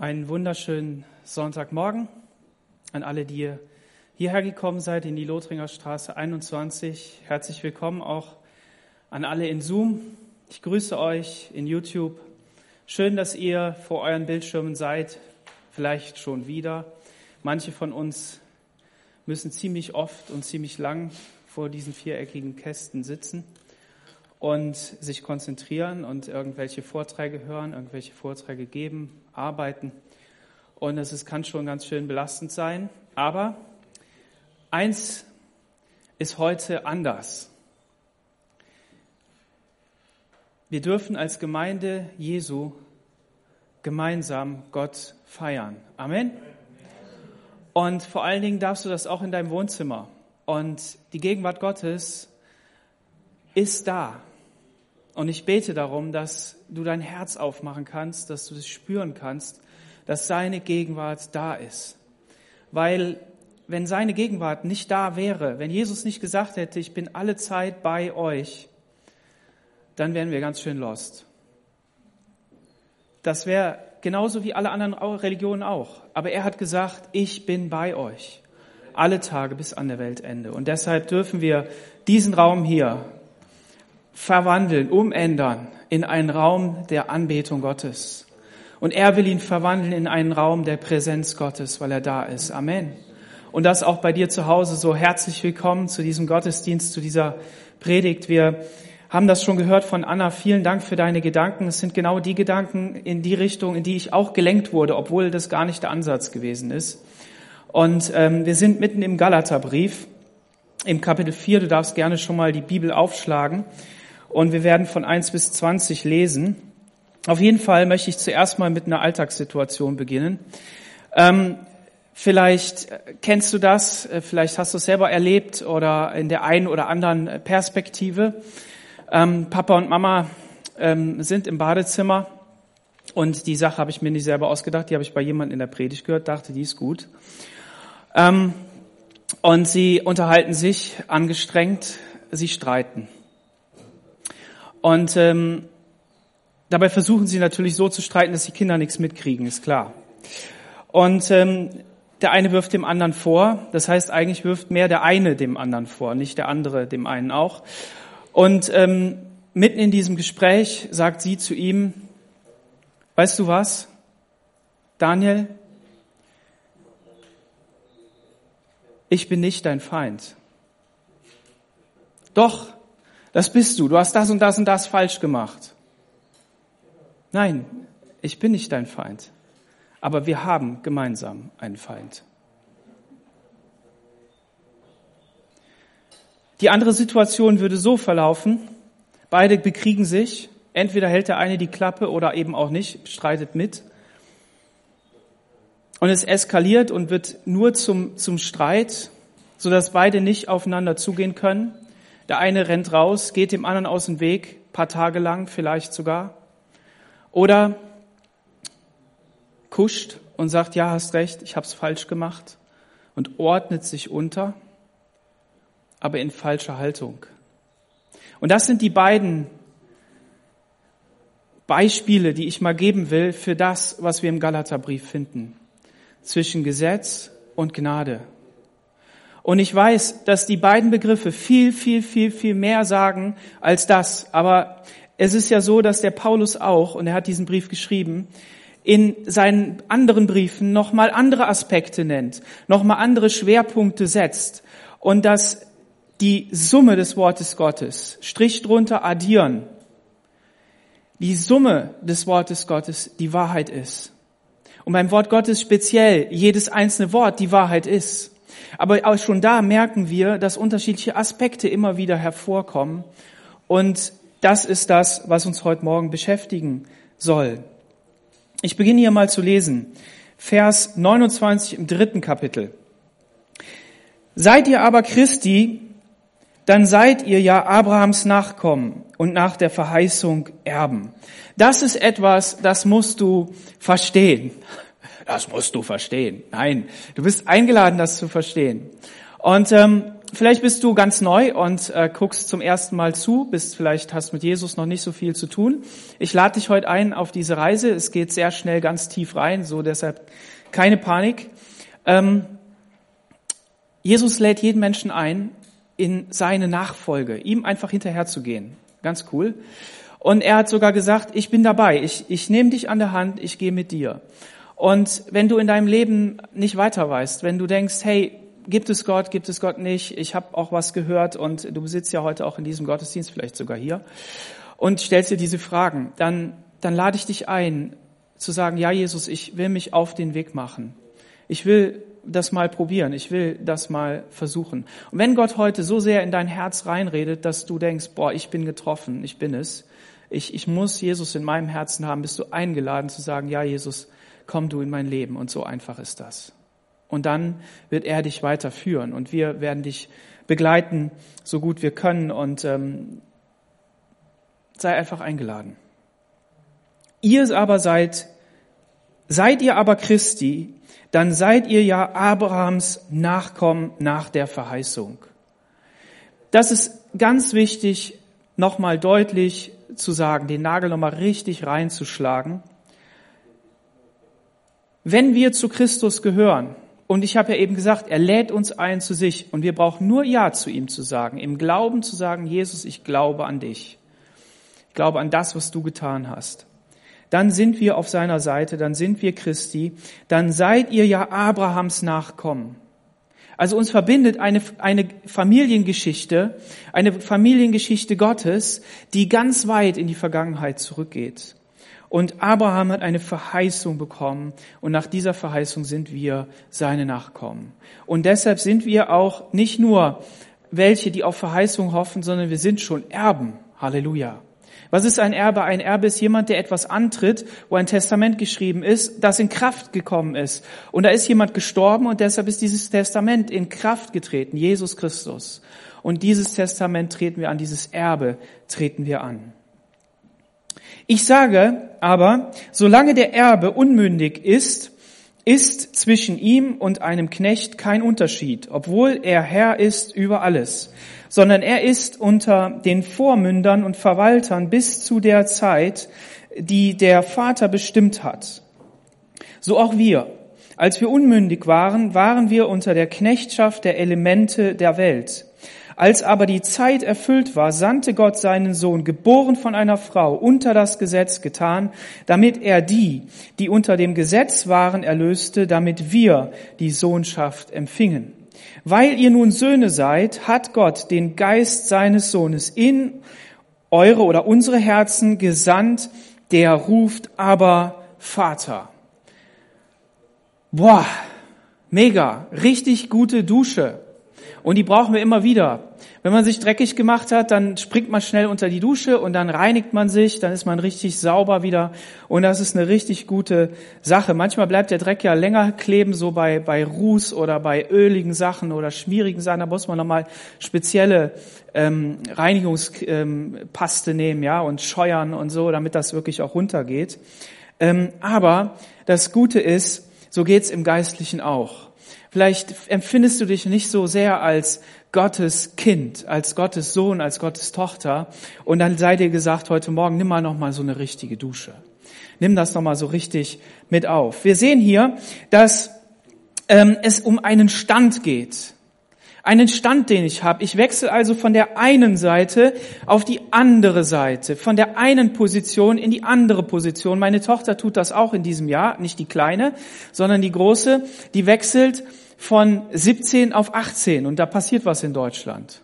Einen wunderschönen Sonntagmorgen an alle, die hierher gekommen seid in die Lothringer Straße 21. Herzlich willkommen auch an alle in Zoom. Ich grüße euch in YouTube. Schön, dass ihr vor euren Bildschirmen seid, vielleicht schon wieder. Manche von uns müssen ziemlich oft und ziemlich lang vor diesen viereckigen Kästen sitzen und sich konzentrieren und irgendwelche Vorträge hören, irgendwelche Vorträge geben, arbeiten. Und es kann schon ganz schön belastend sein. Aber eins ist heute anders. Wir dürfen als Gemeinde Jesu gemeinsam Gott feiern. Amen. Und vor allen Dingen darfst du das auch in deinem Wohnzimmer. Und die Gegenwart Gottes ist da. Und ich bete darum, dass du dein Herz aufmachen kannst, dass du das spüren kannst, dass seine Gegenwart da ist. Weil wenn seine Gegenwart nicht da wäre, wenn Jesus nicht gesagt hätte, ich bin alle Zeit bei euch, dann wären wir ganz schön lost. Das wäre genauso wie alle anderen Religionen auch. Aber er hat gesagt, ich bin bei euch. Alle Tage bis an der Weltende. Und deshalb dürfen wir diesen Raum hier verwandeln, umändern in einen Raum der Anbetung Gottes. Und er will ihn verwandeln in einen Raum der Präsenz Gottes, weil er da ist. Amen. Und das auch bei dir zu Hause so herzlich willkommen zu diesem Gottesdienst, zu dieser Predigt. Wir haben das schon gehört von Anna. Vielen Dank für deine Gedanken. Es sind genau die Gedanken in die Richtung, in die ich auch gelenkt wurde, obwohl das gar nicht der Ansatz gewesen ist. Und ähm, wir sind mitten im Galaterbrief, im Kapitel 4. Du darfst gerne schon mal die Bibel aufschlagen und wir werden von 1 bis 20 lesen. Auf jeden Fall möchte ich zuerst mal mit einer Alltagssituation beginnen. Ähm, vielleicht kennst du das, äh, vielleicht hast du es selber erlebt oder in der einen oder anderen Perspektive. Ähm, Papa und Mama ähm, sind im Badezimmer und die Sache habe ich mir nicht selber ausgedacht, die habe ich bei jemandem in der Predigt gehört, dachte, die ist gut. Ähm, und sie unterhalten sich angestrengt, sie streiten. Und ähm, dabei versuchen sie natürlich so zu streiten, dass die Kinder nichts mitkriegen, ist klar. Und ähm, der eine wirft dem anderen vor. Das heißt, eigentlich wirft mehr der eine dem anderen vor, nicht der andere dem einen auch. Und ähm, mitten in diesem Gespräch sagt sie zu ihm, weißt du was, Daniel, ich bin nicht dein Feind. Doch, das bist du. Du hast das und das und das falsch gemacht. Nein, ich bin nicht dein Feind. Aber wir haben gemeinsam einen Feind. Die andere Situation würde so verlaufen. Beide bekriegen sich. Entweder hält der eine die Klappe oder eben auch nicht, streitet mit. Und es eskaliert und wird nur zum, zum Streit, sodass beide nicht aufeinander zugehen können. Der eine rennt raus, geht dem anderen aus dem Weg, paar Tage lang vielleicht sogar. Oder kuscht und sagt, ja, hast recht, ich habe es falsch gemacht und ordnet sich unter, aber in falscher Haltung. Und das sind die beiden Beispiele, die ich mal geben will für das, was wir im Galaterbrief finden, zwischen Gesetz und Gnade. Und ich weiß, dass die beiden Begriffe viel, viel, viel, viel mehr sagen als das. Aber es ist ja so, dass der Paulus auch, und er hat diesen Brief geschrieben, in seinen anderen Briefen nochmal andere Aspekte nennt, nochmal andere Schwerpunkte setzt. Und dass die Summe des Wortes Gottes, Strich drunter addieren, die Summe des Wortes Gottes die Wahrheit ist. Und beim Wort Gottes speziell jedes einzelne Wort die Wahrheit ist. Aber auch schon da merken wir, dass unterschiedliche Aspekte immer wieder hervorkommen. Und das ist das, was uns heute Morgen beschäftigen soll. Ich beginne hier mal zu lesen. Vers 29 im dritten Kapitel. Seid ihr aber Christi, dann seid ihr ja Abrahams Nachkommen und nach der Verheißung Erben. Das ist etwas, das musst du verstehen. Das musst du verstehen. Nein, du bist eingeladen, das zu verstehen. Und ähm, vielleicht bist du ganz neu und äh, guckst zum ersten Mal zu, bist vielleicht hast mit Jesus noch nicht so viel zu tun. Ich lade dich heute ein auf diese Reise. Es geht sehr schnell ganz tief rein, so deshalb keine Panik. Ähm, Jesus lädt jeden Menschen ein, in seine Nachfolge, ihm einfach hinterherzugehen. Ganz cool. Und er hat sogar gesagt, ich bin dabei, ich, ich nehme dich an der Hand, ich gehe mit dir. Und wenn du in deinem Leben nicht weiter weißt, wenn du denkst, hey, gibt es Gott, gibt es Gott nicht, ich habe auch was gehört und du sitzt ja heute auch in diesem Gottesdienst, vielleicht sogar hier, und stellst dir diese Fragen, dann, dann lade ich dich ein, zu sagen, ja Jesus, ich will mich auf den Weg machen. Ich will das mal probieren, ich will das mal versuchen. Und wenn Gott heute so sehr in dein Herz reinredet, dass du denkst, boah, ich bin getroffen, ich bin es, ich, ich muss Jesus in meinem Herzen haben, bist du eingeladen zu sagen, ja Jesus, komm du in mein Leben. Und so einfach ist das. Und dann wird er dich weiterführen und wir werden dich begleiten, so gut wir können und ähm, sei einfach eingeladen. Ihr aber seid, seid ihr aber Christi, dann seid ihr ja Abrahams Nachkommen nach der Verheißung. Das ist ganz wichtig, nochmal deutlich zu sagen, den Nagel nochmal richtig reinzuschlagen. Wenn wir zu Christus gehören, und ich habe ja eben gesagt, er lädt uns ein zu sich und wir brauchen nur Ja zu ihm zu sagen, im Glauben zu sagen, Jesus, ich glaube an dich. Ich glaube an das, was du getan hast dann sind wir auf seiner Seite, dann sind wir Christi, dann seid ihr ja Abrahams Nachkommen. Also uns verbindet eine, eine Familiengeschichte, eine Familiengeschichte Gottes, die ganz weit in die Vergangenheit zurückgeht. Und Abraham hat eine Verheißung bekommen und nach dieser Verheißung sind wir seine Nachkommen. Und deshalb sind wir auch nicht nur welche, die auf Verheißung hoffen, sondern wir sind schon Erben. Halleluja. Was ist ein Erbe? Ein Erbe ist jemand, der etwas antritt, wo ein Testament geschrieben ist, das in Kraft gekommen ist. Und da ist jemand gestorben und deshalb ist dieses Testament in Kraft getreten, Jesus Christus. Und dieses Testament treten wir an, dieses Erbe treten wir an. Ich sage aber, solange der Erbe unmündig ist, ist zwischen ihm und einem Knecht kein Unterschied, obwohl er Herr ist über alles sondern er ist unter den Vormündern und Verwaltern bis zu der Zeit, die der Vater bestimmt hat. So auch wir. Als wir unmündig waren, waren wir unter der Knechtschaft der Elemente der Welt. Als aber die Zeit erfüllt war, sandte Gott seinen Sohn, geboren von einer Frau, unter das Gesetz getan, damit er die, die unter dem Gesetz waren, erlöste, damit wir die Sohnschaft empfingen. Weil ihr nun Söhne seid, hat Gott den Geist seines Sohnes in eure oder unsere Herzen gesandt, der ruft aber Vater. Boah, mega, richtig gute Dusche. Und die brauchen wir immer wieder. Wenn man sich dreckig gemacht hat, dann springt man schnell unter die Dusche und dann reinigt man sich, dann ist man richtig sauber wieder und das ist eine richtig gute Sache. Manchmal bleibt der Dreck ja länger kleben, so bei, bei Ruß oder bei öligen Sachen oder schmierigen Sachen, da muss man nochmal spezielle ähm, Reinigungspaste ähm, nehmen, ja, und scheuern und so, damit das wirklich auch runtergeht. Ähm, aber das Gute ist, so geht's im Geistlichen auch. Vielleicht empfindest du dich nicht so sehr als Gottes Kind, als Gottes Sohn, als Gottes Tochter. Und dann sei dir gesagt, heute Morgen nimm mal noch mal so eine richtige Dusche. Nimm das noch mal so richtig mit auf. Wir sehen hier, dass ähm, es um einen Stand geht. Einen Stand, den ich habe. Ich wechsle also von der einen Seite auf die andere Seite, von der einen Position in die andere Position. Meine Tochter tut das auch in diesem Jahr, nicht die kleine, sondern die große, die wechselt von 17 auf 18 und da passiert was in Deutschland.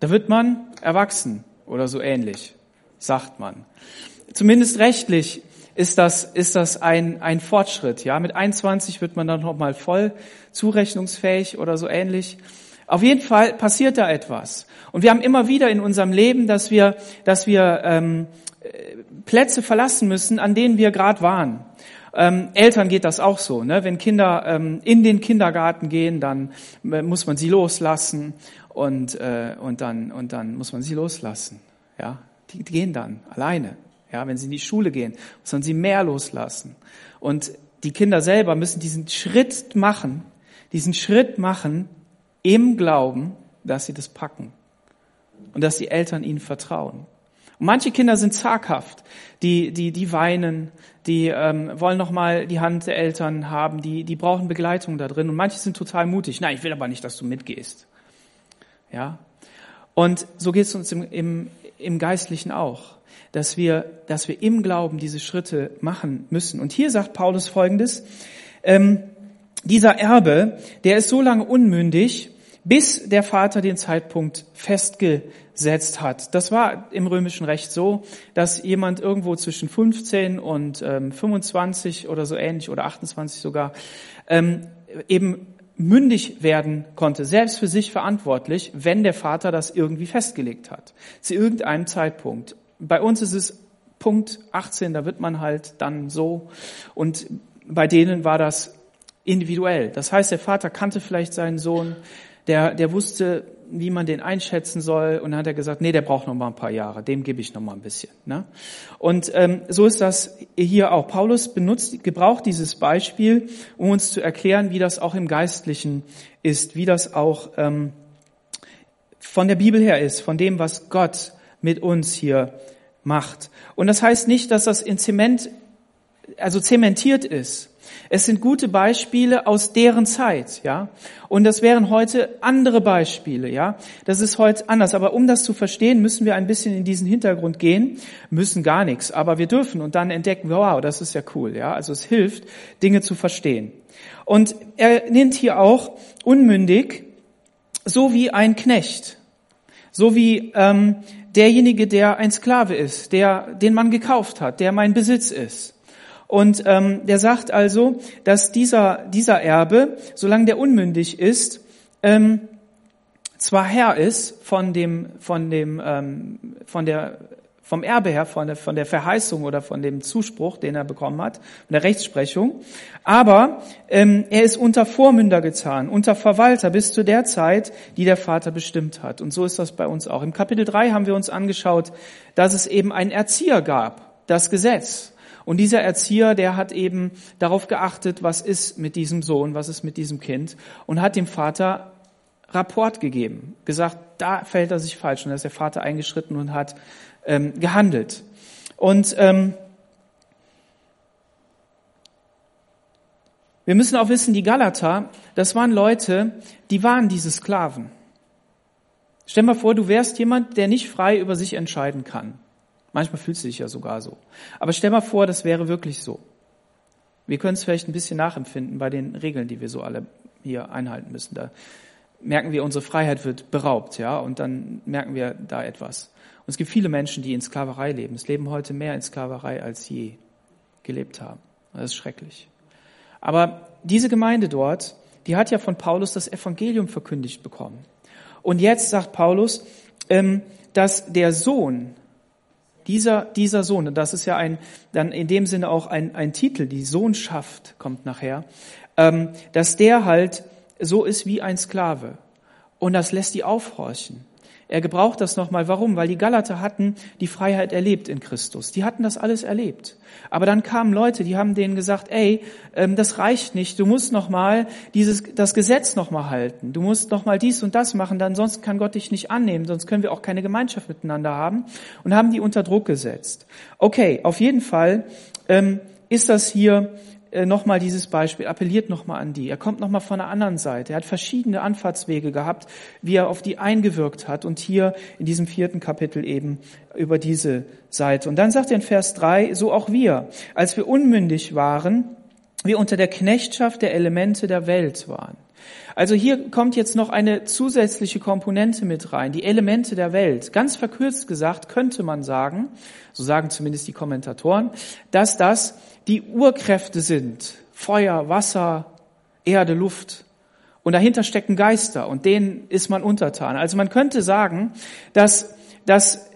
Da wird man erwachsen oder so ähnlich, sagt man. Zumindest rechtlich ist das, ist das ein, ein Fortschritt. Ja, mit 21 wird man dann noch mal voll zurechnungsfähig oder so ähnlich. Auf jeden Fall passiert da etwas. Und wir haben immer wieder in unserem Leben, dass wir, dass wir ähm, Plätze verlassen müssen, an denen wir gerade waren. Ähm, Eltern geht das auch so. Ne? Wenn Kinder ähm, in den Kindergarten gehen, dann äh, muss man sie loslassen und, äh, und, dann, und dann muss man sie loslassen. Ja? Die, die gehen dann alleine. Ja? Wenn sie in die Schule gehen, man sie mehr loslassen. Und die Kinder selber müssen diesen Schritt machen, diesen Schritt machen im Glauben, dass sie das packen und dass die Eltern ihnen vertrauen. Und manche Kinder sind zaghaft, die, die, die weinen, die ähm, wollen noch mal die Hand der Eltern haben, die, die brauchen Begleitung da drin. Und manche sind total mutig. Nein, ich will aber nicht, dass du mitgehst. Ja. Und so geht es uns im, im, im Geistlichen auch, dass wir, dass wir im Glauben diese Schritte machen müssen. Und hier sagt Paulus Folgendes: ähm, Dieser Erbe, der ist so lange unmündig, bis der Vater den Zeitpunkt festgesetzt hat. Das war im römischen Recht so, dass jemand irgendwo zwischen 15 und ähm, 25 oder so ähnlich oder 28 sogar ähm, eben mündig werden konnte, selbst für sich verantwortlich, wenn der Vater das irgendwie festgelegt hat, zu irgendeinem Zeitpunkt. Bei uns ist es Punkt 18, da wird man halt dann so und bei denen war das individuell. Das heißt, der Vater kannte vielleicht seinen Sohn, der, der wusste, wie man den einschätzen soll. Und dann hat er gesagt, nee, der braucht noch mal ein paar Jahre, dem gebe ich noch mal ein bisschen. Ne? Und ähm, so ist das hier auch. Paulus benutzt, gebraucht dieses Beispiel, um uns zu erklären, wie das auch im Geistlichen ist, wie das auch ähm, von der Bibel her ist, von dem, was Gott mit uns hier macht. Und das heißt nicht, dass das in Zement, also zementiert ist. Es sind gute Beispiele aus deren Zeit, ja. Und das wären heute andere Beispiele, ja. Das ist heute anders. Aber um das zu verstehen, müssen wir ein bisschen in diesen Hintergrund gehen. Müssen gar nichts. Aber wir dürfen und dann entdecken, wow, das ist ja cool, ja. Also es hilft, Dinge zu verstehen. Und er nennt hier auch unmündig, so wie ein Knecht. So wie ähm, derjenige, der ein Sklave ist, der, den man gekauft hat, der mein Besitz ist. Und ähm, der sagt also, dass dieser, dieser Erbe, solange der unmündig ist, ähm, zwar Herr ist von dem, von dem, ähm, von der, vom Erbe her, von der, von der Verheißung oder von dem Zuspruch, den er bekommen hat, von der Rechtsprechung, aber ähm, er ist unter Vormünder gezahnt, unter Verwalter bis zu der Zeit, die der Vater bestimmt hat. Und so ist das bei uns auch. Im Kapitel 3 haben wir uns angeschaut, dass es eben einen Erzieher gab, das Gesetz. Und dieser Erzieher, der hat eben darauf geachtet, was ist mit diesem Sohn, was ist mit diesem Kind und hat dem Vater Rapport gegeben, gesagt, da fällt er sich falsch. Und da ist der Vater eingeschritten und hat ähm, gehandelt. Und ähm, wir müssen auch wissen, die Galater, das waren Leute, die waren diese Sklaven. Stell mal vor, du wärst jemand, der nicht frei über sich entscheiden kann. Manchmal fühlst du dich ja sogar so. Aber stell mal vor, das wäre wirklich so. Wir können es vielleicht ein bisschen nachempfinden bei den Regeln, die wir so alle hier einhalten müssen. Da merken wir, unsere Freiheit wird beraubt, ja, und dann merken wir da etwas. Und es gibt viele Menschen, die in Sklaverei leben. Es leben heute mehr in Sklaverei als je gelebt haben. Das ist schrecklich. Aber diese Gemeinde dort, die hat ja von Paulus das Evangelium verkündigt bekommen. Und jetzt sagt Paulus, ähm, dass der Sohn dieser, dieser Sohn, und das ist ja ein, dann in dem Sinne auch ein, ein Titel, die Sohnschaft kommt nachher, ähm, dass der halt so ist wie ein Sklave. Und das lässt die aufhorchen. Er gebraucht das nochmal. Warum? Weil die Galater hatten die Freiheit erlebt in Christus. Die hatten das alles erlebt. Aber dann kamen Leute, die haben denen gesagt, ey, ähm, das reicht nicht. Du musst nochmal dieses, das Gesetz nochmal halten. Du musst nochmal dies und das machen, dann sonst kann Gott dich nicht annehmen. Sonst können wir auch keine Gemeinschaft miteinander haben. Und haben die unter Druck gesetzt. Okay, auf jeden Fall ähm, ist das hier äh, nochmal dieses Beispiel, appelliert nochmal an die. Er kommt nochmal von der anderen Seite. Er hat verschiedene Anfahrtswege gehabt, wie er auf die eingewirkt hat. Und hier in diesem vierten Kapitel eben über diese Seite. Und dann sagt er in Vers drei: so auch wir, als wir unmündig waren, wir unter der Knechtschaft der Elemente der Welt waren. Also hier kommt jetzt noch eine zusätzliche Komponente mit rein, die Elemente der Welt. Ganz verkürzt gesagt könnte man sagen, so sagen zumindest die Kommentatoren, dass das die Urkräfte sind. Feuer, Wasser, Erde, Luft. Und dahinter stecken Geister und denen ist man untertan. Also man könnte sagen, dass, dass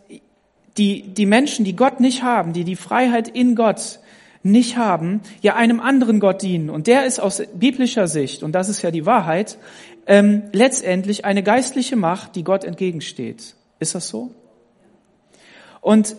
die, die Menschen, die Gott nicht haben, die die Freiheit in Gott nicht haben, ja einem anderen Gott dienen. Und der ist aus biblischer Sicht, und das ist ja die Wahrheit, ähm, letztendlich eine geistliche Macht, die Gott entgegensteht. Ist das so? Und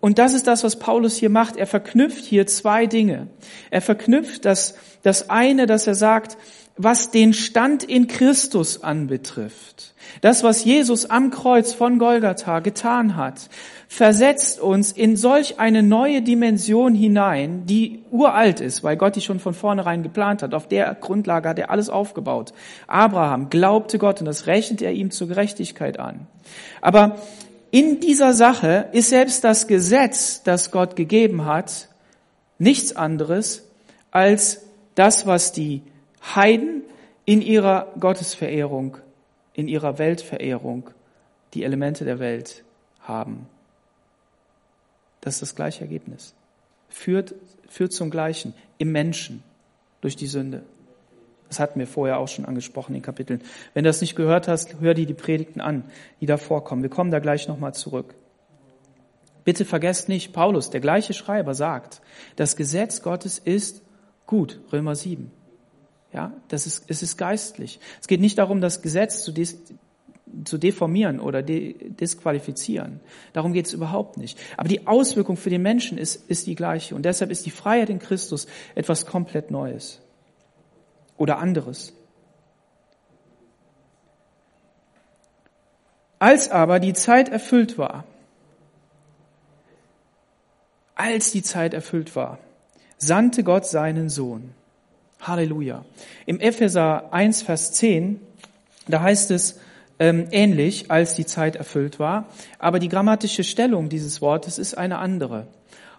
und das ist das, was Paulus hier macht. Er verknüpft hier zwei Dinge. Er verknüpft das, das eine, dass er sagt, was den Stand in Christus anbetrifft, das, was Jesus am Kreuz von Golgatha getan hat, versetzt uns in solch eine neue Dimension hinein, die uralt ist, weil Gott die schon von vornherein geplant hat. Auf der Grundlage hat er alles aufgebaut. Abraham glaubte Gott und das rechnet er ihm zur Gerechtigkeit an. Aber in dieser Sache ist selbst das Gesetz, das Gott gegeben hat, nichts anderes als das, was die Heiden in ihrer Gottesverehrung, in ihrer Weltverehrung die Elemente der Welt haben. Das ist das gleiche Ergebnis. Führt, führt zum Gleichen im Menschen durch die Sünde. Das hatten wir vorher auch schon angesprochen in Kapiteln. Wenn du das nicht gehört hast, hör dir die Predigten an, die da vorkommen. Wir kommen da gleich nochmal zurück. Bitte vergesst nicht, Paulus, der gleiche Schreiber, sagt, das Gesetz Gottes ist gut, Römer 7. Ja, das ist, es ist geistlich. Es geht nicht darum, das Gesetz zu, dis, zu deformieren oder de, disqualifizieren. Darum geht es überhaupt nicht. Aber die Auswirkung für den Menschen ist, ist die gleiche. Und deshalb ist die Freiheit in Christus etwas komplett Neues oder anderes. Als aber die Zeit erfüllt war, als die Zeit erfüllt war, sandte Gott seinen Sohn Halleluja. Im Epheser 1, Vers 10, da heißt es ähm, ähnlich, als die Zeit erfüllt war, aber die grammatische Stellung dieses Wortes ist eine andere.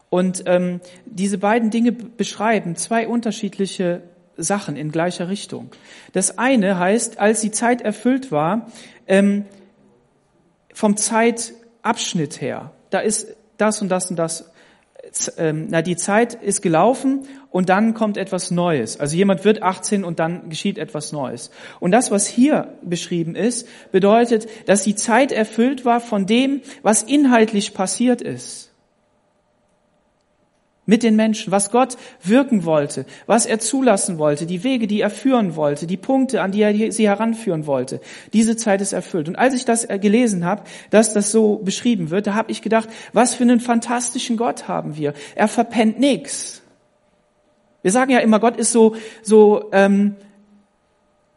Und ähm, diese beiden Dinge beschreiben zwei unterschiedliche Sachen in gleicher Richtung. Das eine heißt, als die Zeit erfüllt war, ähm, vom Zeitabschnitt her, da ist das und das und das ähm, na, die Zeit ist gelaufen und dann kommt etwas Neues. Also jemand wird 18 und dann geschieht etwas Neues. Und das, was hier beschrieben ist, bedeutet, dass die Zeit erfüllt war von dem, was inhaltlich passiert ist mit den Menschen, was Gott wirken wollte, was er zulassen wollte, die Wege, die er führen wollte, die Punkte, an die er sie heranführen wollte. Diese Zeit ist erfüllt. Und als ich das gelesen habe, dass das so beschrieben wird, da habe ich gedacht, was für einen fantastischen Gott haben wir. Er verpennt nichts. Wir sagen ja immer, Gott ist so so ähm,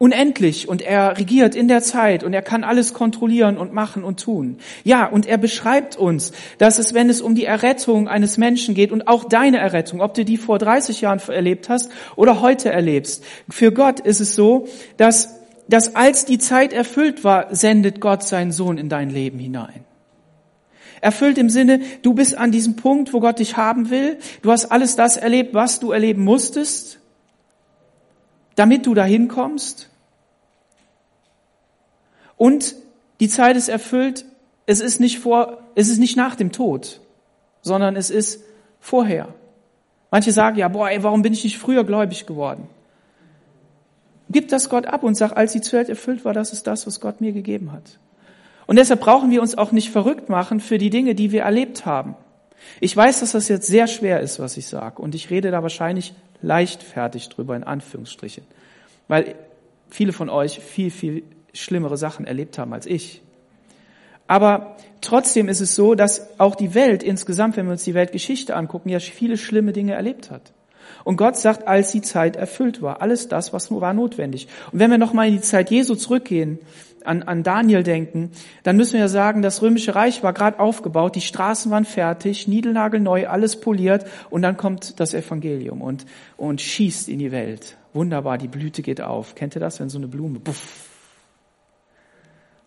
unendlich und er regiert in der Zeit und er kann alles kontrollieren und machen und tun. Ja, und er beschreibt uns, dass es, wenn es um die Errettung eines Menschen geht und auch deine Errettung, ob du die vor 30 Jahren erlebt hast oder heute erlebst, für Gott ist es so, dass, dass als die Zeit erfüllt war, sendet Gott seinen Sohn in dein Leben hinein. Erfüllt im Sinne, du bist an diesem Punkt, wo Gott dich haben will. Du hast alles das erlebt, was du erleben musstest, damit du dahin kommst. Und die Zeit ist erfüllt. Es ist nicht vor, es ist nicht nach dem Tod, sondern es ist vorher. Manche sagen ja, boah, ey, warum bin ich nicht früher gläubig geworden? Gib das Gott ab und sag, als die Zeit erfüllt war, das ist das, was Gott mir gegeben hat. Und deshalb brauchen wir uns auch nicht verrückt machen für die Dinge, die wir erlebt haben. Ich weiß, dass das jetzt sehr schwer ist, was ich sage, und ich rede da wahrscheinlich leichtfertig drüber, in Anführungsstrichen, weil viele von euch viel, viel schlimmere Sachen erlebt haben als ich. Aber trotzdem ist es so, dass auch die Welt insgesamt, wenn wir uns die Weltgeschichte angucken, ja viele schlimme Dinge erlebt hat. Und Gott sagt, als die Zeit erfüllt war, alles das, was war notwendig. Und wenn wir nochmal in die Zeit Jesu zurückgehen, an, an Daniel denken, dann müssen wir ja sagen, das römische Reich war gerade aufgebaut, die Straßen waren fertig, niedelnagelneu, alles poliert und dann kommt das Evangelium und, und schießt in die Welt. Wunderbar, die Blüte geht auf. Kennt ihr das, wenn so eine Blume, buff,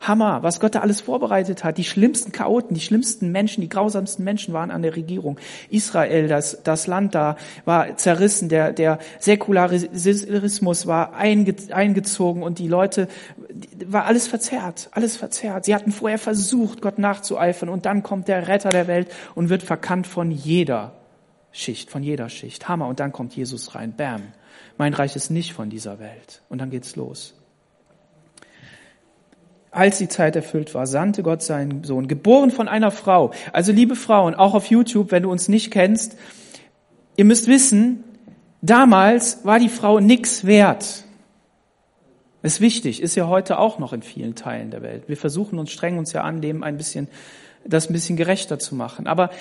Hammer, was Gott da alles vorbereitet hat. Die schlimmsten Chaoten, die schlimmsten Menschen, die grausamsten Menschen waren an der Regierung. Israel, das, das Land da war zerrissen, der, der Säkularismus war einge, eingezogen und die Leute, war alles verzerrt, alles verzerrt. Sie hatten vorher versucht, Gott nachzueifern und dann kommt der Retter der Welt und wird verkannt von jeder Schicht, von jeder Schicht. Hammer. Und dann kommt Jesus rein. Bam. Mein Reich ist nicht von dieser Welt. Und dann geht's los als die Zeit erfüllt war, sandte Gott seinen Sohn, geboren von einer Frau. Also liebe Frauen, auch auf YouTube, wenn du uns nicht kennst, ihr müsst wissen, damals war die Frau nix wert. ist wichtig, ist ja heute auch noch in vielen Teilen der Welt. Wir versuchen uns, strengen uns ja an, dem ein bisschen, das ein bisschen gerechter zu machen. Aber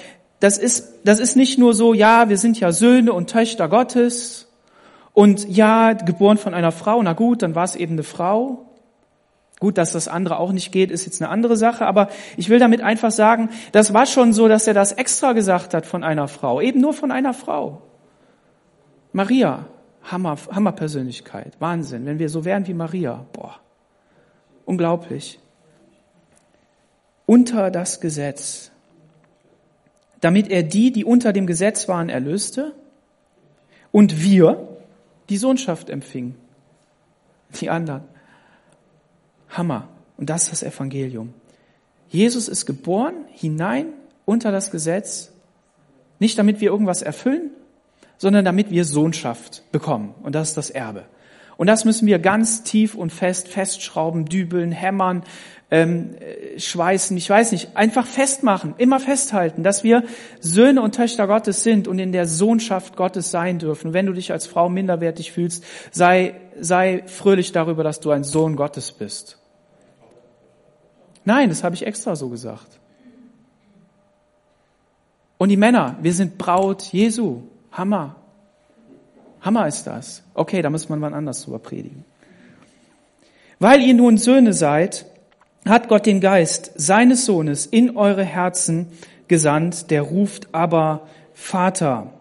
das ist, das ist nicht nur so, ja, wir sind ja Söhne und Töchter Gottes Und ja, geboren von einer Frau, na gut, dann war es eben eine Frau. Gut, dass das andere auch nicht geht, ist jetzt eine andere Sache, aber ich will damit einfach sagen, das war schon so, dass er das extra gesagt hat von einer Frau, eben nur von einer Frau. Maria, Hammer, Hammerpersönlichkeit, Wahnsinn, wenn wir so wären wie Maria, boah, unglaublich. Unter das Gesetz, damit er die, die unter dem Gesetz waren, erlöste und wir die Sohnschaft empfingen. Die anderen. Hammer. Und das ist das Evangelium. Jesus ist geboren hinein unter das Gesetz, nicht damit wir irgendwas erfüllen, sondern damit wir Sohnschaft bekommen. Und das ist das Erbe. Und das müssen wir ganz tief und fest festschrauben, dübeln, hämmern, ähm, schweißen, ich weiß nicht, einfach festmachen, immer festhalten, dass wir Söhne und Töchter Gottes sind und in der Sohnschaft Gottes sein dürfen. Wenn du dich als Frau minderwertig fühlst, sei, sei fröhlich darüber, dass du ein Sohn Gottes bist. Nein, das habe ich extra so gesagt. Und die Männer, wir sind Braut Jesu. Hammer. Hammer ist das. Okay, da muss man wann anders drüber predigen. Weil ihr nun Söhne seid, hat Gott den Geist seines Sohnes in eure Herzen gesandt, der ruft aber Vater.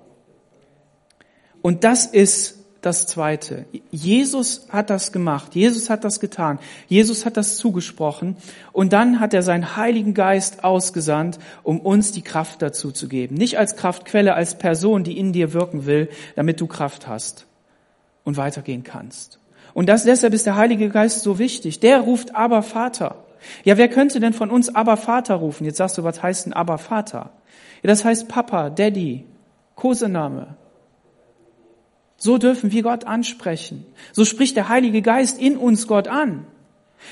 Und das ist das Zweite. Jesus hat das gemacht. Jesus hat das getan. Jesus hat das zugesprochen. Und dann hat er seinen Heiligen Geist ausgesandt, um uns die Kraft dazu zu geben. Nicht als Kraftquelle, als Person, die in dir wirken will, damit du Kraft hast und weitergehen kannst. Und das, deshalb ist der Heilige Geist so wichtig. Der ruft aber Vater. Ja, wer könnte denn von uns aber Vater rufen? Jetzt sagst du, was heißt denn aber Vater? Ja, das heißt Papa, Daddy, Kosename. So dürfen wir Gott ansprechen. So spricht der Heilige Geist in uns Gott an.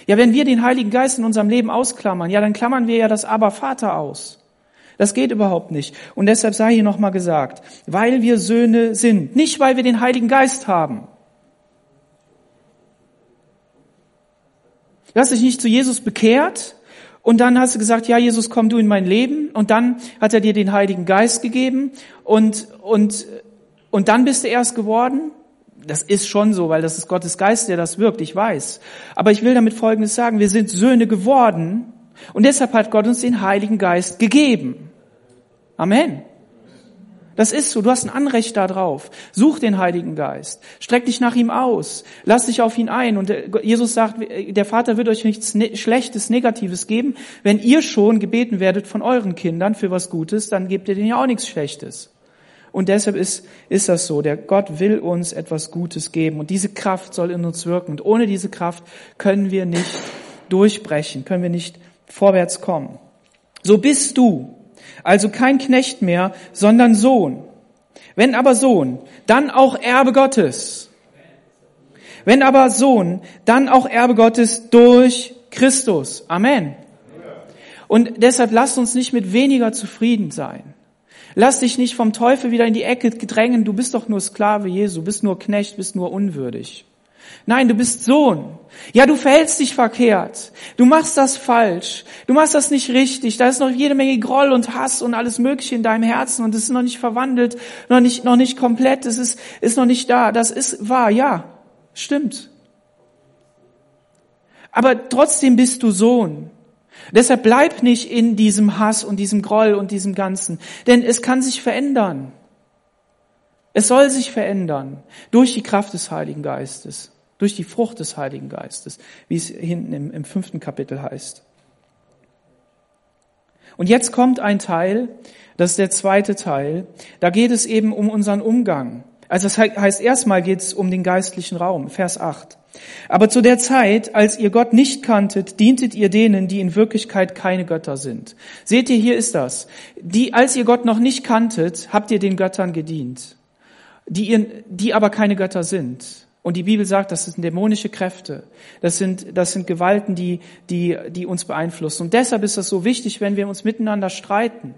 Ja, wenn wir den Heiligen Geist in unserem Leben ausklammern, ja, dann klammern wir ja das Aber Vater aus. Das geht überhaupt nicht. Und deshalb sei hier nochmal gesagt, weil wir Söhne sind, nicht weil wir den Heiligen Geist haben. Du hast dich nicht zu Jesus bekehrt und dann hast du gesagt, ja, Jesus, komm du in mein Leben und dann hat er dir den Heiligen Geist gegeben und, und und dann bist du erst geworden? Das ist schon so, weil das ist Gottes Geist, der das wirkt, ich weiß. Aber ich will damit Folgendes sagen, wir sind Söhne geworden und deshalb hat Gott uns den Heiligen Geist gegeben. Amen. Das ist so, du hast ein Anrecht darauf. Such den Heiligen Geist. Streck dich nach ihm aus. Lass dich auf ihn ein. Und Jesus sagt, der Vater wird euch nichts ne-, Schlechtes, Negatives geben. Wenn ihr schon gebeten werdet von euren Kindern für was Gutes, dann gebt ihr denen ja auch nichts Schlechtes. Und deshalb ist, ist das so. Der Gott will uns etwas Gutes geben. Und diese Kraft soll in uns wirken. Und ohne diese Kraft können wir nicht durchbrechen, können wir nicht vorwärts kommen. So bist du also kein Knecht mehr, sondern Sohn. Wenn aber Sohn, dann auch Erbe Gottes. Wenn aber Sohn, dann auch Erbe Gottes durch Christus. Amen. Und deshalb lasst uns nicht mit weniger zufrieden sein. Lass dich nicht vom Teufel wieder in die Ecke drängen, du bist doch nur Sklave Jesu, bist nur Knecht, bist nur unwürdig. Nein, du bist Sohn. Ja, du verhältst dich verkehrt. Du machst das falsch. Du machst das nicht richtig. Da ist noch jede Menge Groll und Hass und alles Mögliche in deinem Herzen und es ist noch nicht verwandelt, noch nicht, noch nicht komplett. Es ist, ist noch nicht da. Das ist wahr. Ja, stimmt. Aber trotzdem bist du Sohn. Deshalb bleib nicht in diesem Hass und diesem Groll und diesem Ganzen, denn es kann sich verändern. Es soll sich verändern durch die Kraft des Heiligen Geistes, durch die Frucht des Heiligen Geistes, wie es hinten im, im fünften Kapitel heißt. Und jetzt kommt ein Teil, das ist der zweite Teil, da geht es eben um unseren Umgang. Also das heißt, erstmal geht es um den geistlichen Raum, Vers 8. Aber zu der Zeit, als ihr Gott nicht kanntet, dientet ihr denen, die in Wirklichkeit keine Götter sind. Seht ihr, hier ist das. Die, als ihr Gott noch nicht kanntet, habt ihr den Göttern gedient, die, ihr, die aber keine Götter sind. Und die Bibel sagt, das sind dämonische Kräfte. Das sind, das sind Gewalten, die, die, die uns beeinflussen. Und deshalb ist das so wichtig, wenn wir uns miteinander streiten,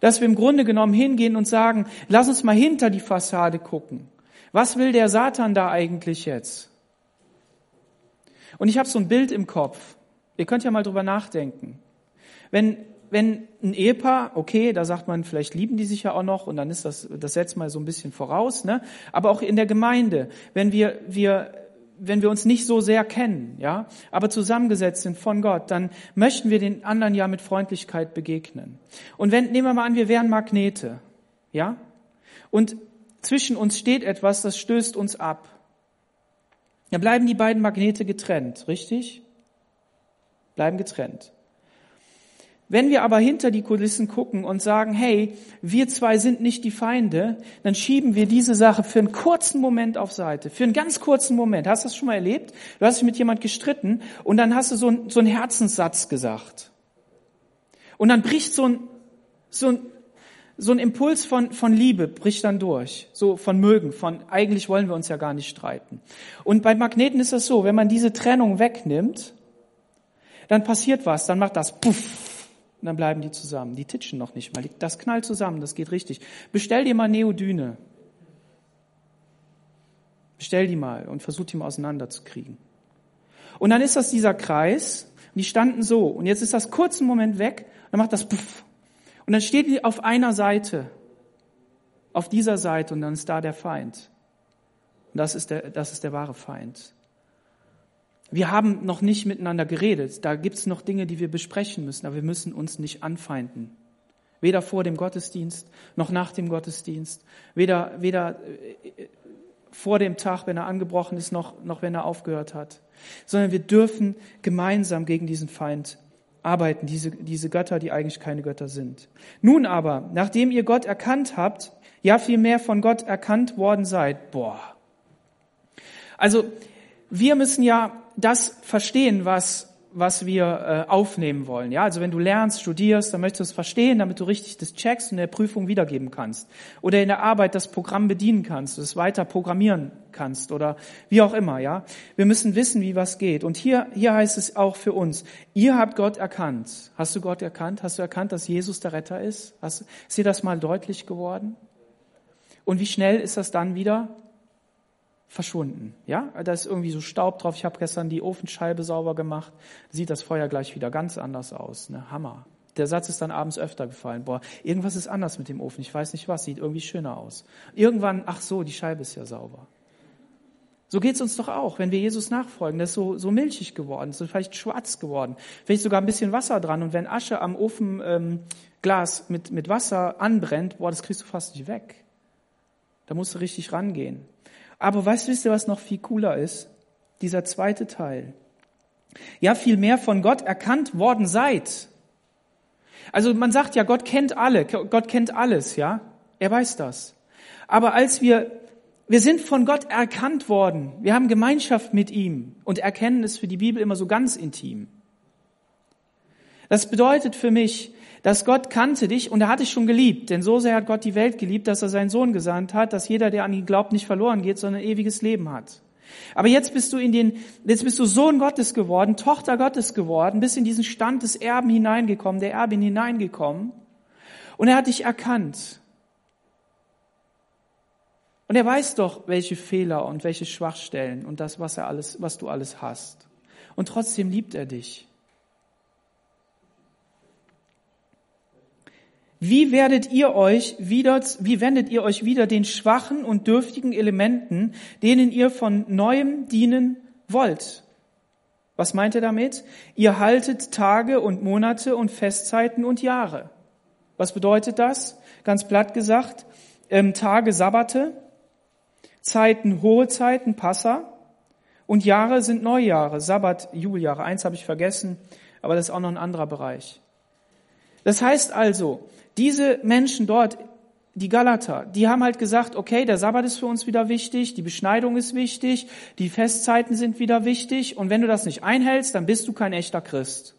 dass wir im Grunde genommen hingehen und sagen, lass uns mal hinter die Fassade gucken. Was will der Satan da eigentlich jetzt? Und ich habe so ein Bild im Kopf. Ihr könnt ja mal drüber nachdenken. Wenn, wenn ein Ehepaar, okay, da sagt man, vielleicht lieben die sich ja auch noch und dann ist das, das setzt mal so ein bisschen voraus, ne? Aber auch in der Gemeinde, wenn wir, wir, wenn wir uns nicht so sehr kennen, ja, aber zusammengesetzt sind von Gott, dann möchten wir den anderen ja mit Freundlichkeit begegnen. Und wenn, nehmen wir mal an, wir wären Magnete, ja? Und zwischen uns steht etwas, das stößt uns ab. Dann bleiben die beiden Magnete getrennt, richtig? Bleiben getrennt. Wenn wir aber hinter die Kulissen gucken und sagen, hey, wir zwei sind nicht die Feinde, dann schieben wir diese Sache für einen kurzen Moment auf Seite. Für einen ganz kurzen Moment. Hast du das schon mal erlebt? Du hast dich mit jemand gestritten und dann hast du so, ein, so einen Herzenssatz gesagt. Und dann bricht so ein, so ein, so ein Impuls von, von Liebe bricht dann durch. So von mögen, von eigentlich wollen wir uns ja gar nicht streiten. Und bei Magneten ist das so, wenn man diese Trennung wegnimmt, dann passiert was, dann macht das puff und dann bleiben die zusammen. Die titschen noch nicht mal. Das knallt zusammen, das geht richtig. Bestell dir mal Neodyne. Bestell die mal und versuch die mal auseinanderzukriegen. Und dann ist das dieser Kreis. Und die standen so. Und jetzt ist das kurzen Moment weg. Dann macht das puff. Und dann steht die auf einer Seite. Auf dieser Seite. Und dann ist da der Feind. Und das ist der, das ist der wahre Feind. Wir haben noch nicht miteinander geredet. Da gibt's noch Dinge, die wir besprechen müssen, aber wir müssen uns nicht anfeinden. Weder vor dem Gottesdienst noch nach dem Gottesdienst. Weder, weder äh, vor dem Tag, wenn er angebrochen ist, noch, noch wenn er aufgehört hat. Sondern wir dürfen gemeinsam gegen diesen Feind arbeiten, diese, diese Götter, die eigentlich keine Götter sind. Nun aber, nachdem ihr Gott erkannt habt, ja vielmehr von Gott erkannt worden seid, boah. Also, wir müssen ja das verstehen, was, was wir äh, aufnehmen wollen. Ja, also wenn du lernst, studierst, dann möchtest du es verstehen, damit du richtig das checkst und in der Prüfung wiedergeben kannst. Oder in der Arbeit das Programm bedienen kannst, es weiter programmieren kannst oder wie auch immer, ja. Wir müssen wissen, wie was geht. Und hier, hier heißt es auch für uns, ihr habt Gott erkannt. Hast du Gott erkannt? Hast du erkannt, dass Jesus der Retter ist? Hast, ist dir das mal deutlich geworden? Und wie schnell ist das dann wieder verschwunden. Ja, da ist irgendwie so Staub drauf. Ich habe gestern die Ofenscheibe sauber gemacht. Sieht das Feuer gleich wieder ganz anders aus. Ne? Hammer. Der Satz ist dann abends öfter gefallen. Boah, irgendwas ist anders mit dem Ofen. Ich weiß nicht was. Sieht irgendwie schöner aus. Irgendwann, ach so, die Scheibe ist ja sauber. So geht's uns doch auch, wenn wir Jesus nachfolgen. Das ist so, so milchig geworden, so vielleicht schwarz geworden, vielleicht sogar ein bisschen Wasser dran. Und wenn Asche am Ofenglas ähm, mit, mit Wasser anbrennt, boah, das kriegst du fast nicht weg. Da musst du richtig rangehen. Aber weißt, wisst ihr, was noch viel cooler ist? Dieser zweite Teil. Ja, viel mehr von Gott erkannt worden seid. Also man sagt ja, Gott kennt alle, Gott kennt alles, ja? Er weiß das. Aber als wir, wir sind von Gott erkannt worden, wir haben Gemeinschaft mit ihm und erkennen ist für die Bibel immer so ganz intim. Das bedeutet für mich, dass Gott kannte dich und er hat dich schon geliebt. Denn so sehr hat Gott die Welt geliebt, dass er seinen Sohn gesandt hat, dass jeder, der an ihn glaubt, nicht verloren geht, sondern ein ewiges Leben hat. Aber jetzt bist du in den, jetzt bist du Sohn Gottes geworden, Tochter Gottes geworden, bist in diesen Stand des Erben hineingekommen, der Erbin hineingekommen. Und er hat dich erkannt. Und er weiß doch, welche Fehler und welche Schwachstellen und das, was er alles, was du alles hast. Und trotzdem liebt er dich. Wie werdet ihr euch wieder, wie wendet ihr euch wieder den schwachen und dürftigen Elementen, denen ihr von neuem dienen wollt? Was meint er damit? Ihr haltet Tage und Monate und Festzeiten und Jahre. Was bedeutet das? Ganz platt gesagt, ähm, Tage Sabbate, Zeiten hohe Zeiten, Passa und Jahre sind Neujahre, Sabbat, Jubeljahre. Eins habe ich vergessen, aber das ist auch noch ein anderer Bereich. Das heißt also, diese Menschen dort, die Galater, die haben halt gesagt, okay, der Sabbat ist für uns wieder wichtig, die Beschneidung ist wichtig, die Festzeiten sind wieder wichtig und wenn du das nicht einhältst, dann bist du kein echter Christ.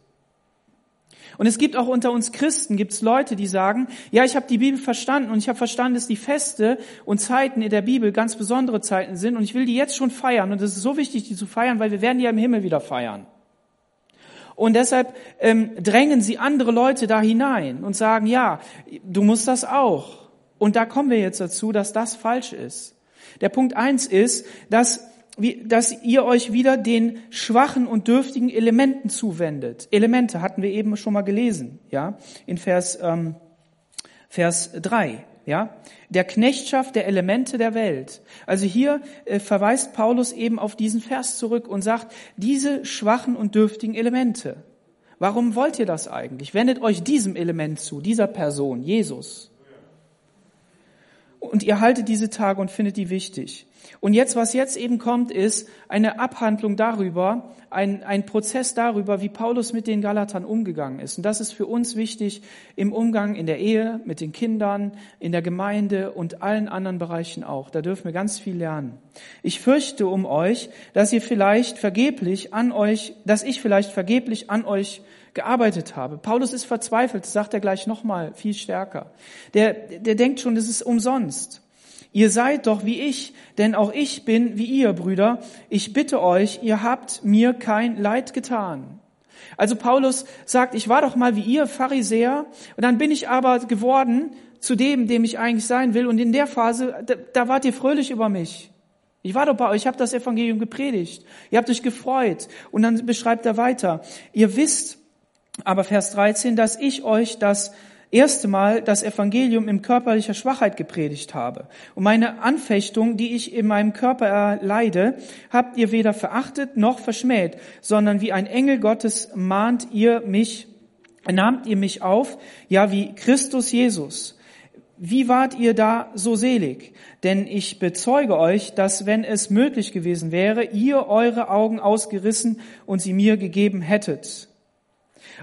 Und es gibt auch unter uns Christen, gibt es Leute, die sagen, ja, ich habe die Bibel verstanden und ich habe verstanden, dass die Feste und Zeiten in der Bibel ganz besondere Zeiten sind und ich will die jetzt schon feiern und es ist so wichtig, die zu feiern, weil wir werden die ja im Himmel wieder feiern. Und deshalb ähm, drängen sie andere Leute da hinein und sagen, ja, du musst das auch. Und da kommen wir jetzt dazu, dass das falsch ist. Der Punkt eins ist, dass dass ihr euch wieder den schwachen und dürftigen Elementen zuwendet. Elemente hatten wir eben schon mal gelesen, ja, in Vers, ähm, Vers 3, ja. Der Knechtschaft der Elemente der Welt. Also hier äh, verweist Paulus eben auf diesen Vers zurück und sagt, diese schwachen und dürftigen Elemente. Warum wollt ihr das eigentlich? Wendet euch diesem Element zu, dieser Person, Jesus. Und ihr haltet diese Tage und findet die wichtig. Und jetzt, was jetzt eben kommt, ist eine Abhandlung darüber, ein, ein Prozess darüber, wie Paulus mit den Galatern umgegangen ist. Und das ist für uns wichtig im Umgang in der Ehe, mit den Kindern, in der Gemeinde und allen anderen Bereichen auch. Da dürfen wir ganz viel lernen. Ich fürchte um euch, dass ihr vielleicht vergeblich an euch, dass ich vielleicht vergeblich an euch gearbeitet habe. Paulus ist verzweifelt, sagt er gleich nochmal viel stärker. Der, der denkt schon, das ist umsonst. Ihr seid doch wie ich, denn auch ich bin wie ihr, Brüder. Ich bitte euch, ihr habt mir kein Leid getan. Also Paulus sagt, ich war doch mal wie ihr, Pharisäer, und dann bin ich aber geworden zu dem, dem ich eigentlich sein will. Und in der Phase, da, da wart ihr fröhlich über mich. Ich war doch bei euch, ich habe das Evangelium gepredigt. Ihr habt euch gefreut. Und dann beschreibt er weiter. Ihr wisst, aber Vers 13, dass ich euch das erste Mal das Evangelium in körperlicher Schwachheit gepredigt habe. Und meine Anfechtung, die ich in meinem Körper erleide, habt ihr weder verachtet noch verschmäht, sondern wie ein Engel Gottes mahnt ihr mich, nahmt ihr mich auf, ja wie Christus Jesus. Wie wart ihr da so selig? Denn ich bezeuge euch, dass wenn es möglich gewesen wäre, ihr eure Augen ausgerissen und sie mir gegeben hättet.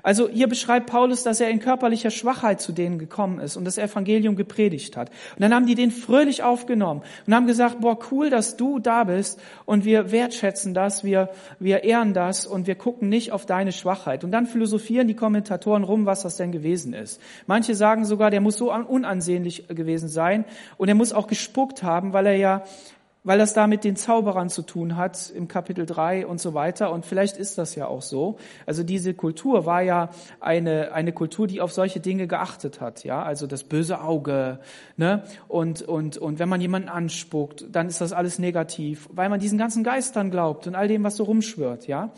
Also hier beschreibt Paulus, dass er in körperlicher Schwachheit zu denen gekommen ist und das Evangelium gepredigt hat. Und dann haben die den fröhlich aufgenommen und haben gesagt, boah, cool, dass du da bist und wir wertschätzen das, wir, wir ehren das und wir gucken nicht auf deine Schwachheit. Und dann philosophieren die Kommentatoren rum, was das denn gewesen ist. Manche sagen sogar, der muss so unansehnlich gewesen sein und er muss auch gespuckt haben, weil er ja weil das da mit den Zauberern zu tun hat im Kapitel 3 und so weiter. Und vielleicht ist das ja auch so. Also diese Kultur war ja eine, eine Kultur, die auf solche Dinge geachtet hat. Ja, also das böse Auge. Ne? Und, und, und wenn man jemanden anspuckt, dann ist das alles negativ, weil man diesen ganzen Geistern glaubt und all dem, was so rumschwört. Ja,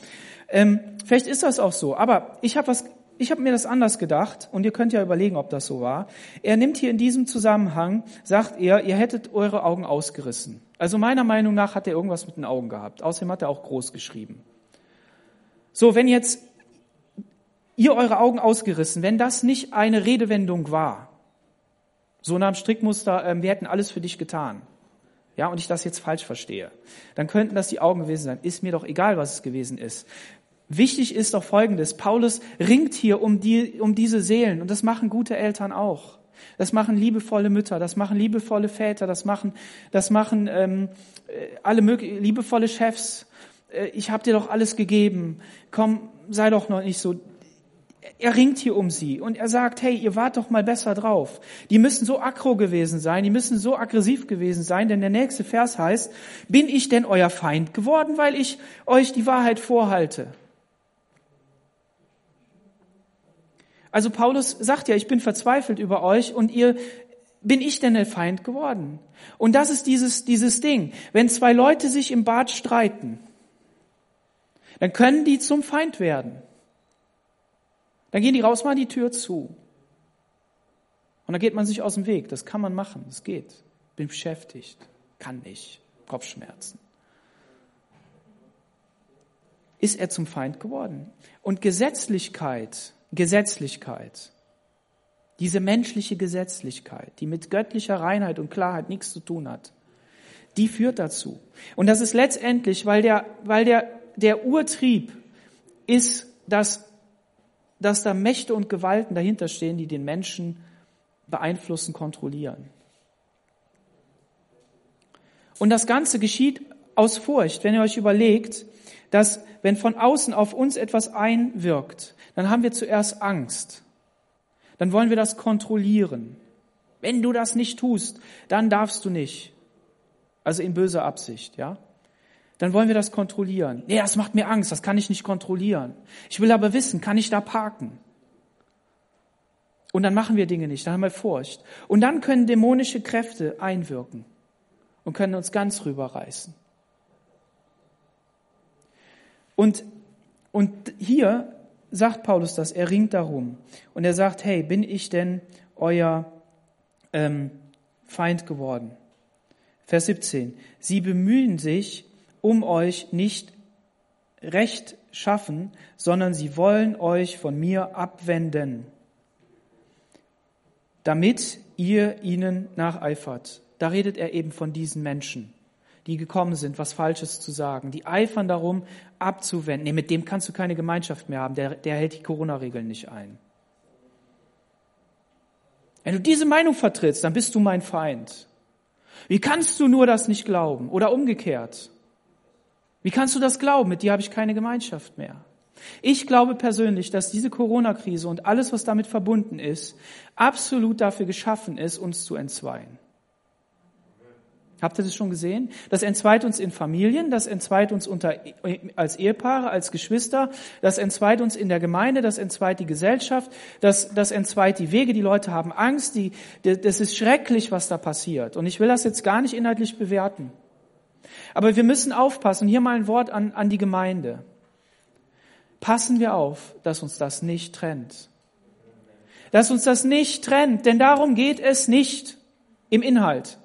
ähm, vielleicht ist das auch so. Aber ich habe was ich habe mir das anders gedacht und ihr könnt ja überlegen, ob das so war. Er nimmt hier in diesem Zusammenhang, sagt er, ihr hättet eure Augen ausgerissen. Also meiner Meinung nach hat er irgendwas mit den Augen gehabt. Außerdem hat er auch groß geschrieben. So, wenn jetzt ihr eure Augen ausgerissen, wenn das nicht eine Redewendung war, so nach dem Strickmuster, äh, wir hätten alles für dich getan, ja, und ich das jetzt falsch verstehe, dann könnten das die Augen gewesen sein. Ist mir doch egal, was es gewesen ist. Wichtig ist doch Folgendes. Paulus ringt hier um, die, um diese Seelen und das machen gute Eltern auch. Das machen liebevolle Mütter, das machen liebevolle Väter, das machen, das machen ähm, äh, alle möglichen liebevolle Chefs. Äh, ich habe dir doch alles gegeben. Komm, sei doch noch nicht so. Er ringt hier um sie und er sagt, hey, ihr wart doch mal besser drauf. Die müssen so aggro gewesen sein, die müssen so aggressiv gewesen sein, denn der nächste Vers heißt, bin ich denn euer Feind geworden, weil ich euch die Wahrheit vorhalte? Also Paulus sagt ja, ich bin verzweifelt über euch und ihr bin ich denn der Feind geworden? Und das ist dieses, dieses Ding. Wenn zwei Leute sich im Bad streiten, dann können die zum Feind werden. Dann gehen die raus, mal die Tür zu. Und dann geht man sich aus dem Weg. Das kann man machen. Das geht. Bin beschäftigt. Kann nicht. Kopfschmerzen. Ist er zum Feind geworden? Und Gesetzlichkeit Gesetzlichkeit, diese menschliche Gesetzlichkeit, die mit göttlicher Reinheit und Klarheit nichts zu tun hat, die führt dazu. Und das ist letztendlich, weil der, weil der, der Urtrieb ist, dass, dass da Mächte und Gewalten dahinter stehen, die den Menschen beeinflussen, kontrollieren. Und das Ganze geschieht aus Furcht, wenn ihr euch überlegt, dass wenn von außen auf uns etwas einwirkt, dann haben wir zuerst Angst. Dann wollen wir das kontrollieren. Wenn du das nicht tust, dann darfst du nicht. Also in böser Absicht, ja? Dann wollen wir das kontrollieren. Nee, das macht mir Angst, das kann ich nicht kontrollieren. Ich will aber wissen, kann ich da parken? Und dann machen wir Dinge nicht, dann haben wir Furcht. Und dann können dämonische Kräfte einwirken und können uns ganz rüberreißen. Und, und hier sagt Paulus das, er ringt darum. Und er sagt, hey, bin ich denn euer ähm, Feind geworden? Vers 17. Sie bemühen sich, um euch nicht Recht schaffen, sondern sie wollen euch von mir abwenden, damit ihr ihnen nacheifert. Da redet er eben von diesen Menschen, die gekommen sind, was Falsches zu sagen. Die eifern darum, abzuwenden. Nee, mit dem kannst du keine Gemeinschaft mehr haben. Der, der hält die Corona-Regeln nicht ein. Wenn du diese Meinung vertrittst, dann bist du mein Feind. Wie kannst du nur das nicht glauben? Oder umgekehrt. Wie kannst du das glauben? Mit dir habe ich keine Gemeinschaft mehr. Ich glaube persönlich, dass diese Corona-Krise und alles, was damit verbunden ist, absolut dafür geschaffen ist, uns zu entzweien. Habt ihr das schon gesehen? Das entzweit uns in Familien, das entzweit uns unter, als Ehepaare, als Geschwister, das entzweit uns in der Gemeinde, das entzweit die Gesellschaft, das, das entzweit die Wege, die Leute haben Angst, die, das ist schrecklich, was da passiert. Und ich will das jetzt gar nicht inhaltlich bewerten. Aber wir müssen aufpassen. Hier mal ein Wort an, an die Gemeinde. Passen wir auf, dass uns das nicht trennt. Dass uns das nicht trennt, denn darum geht es nicht im Inhalt.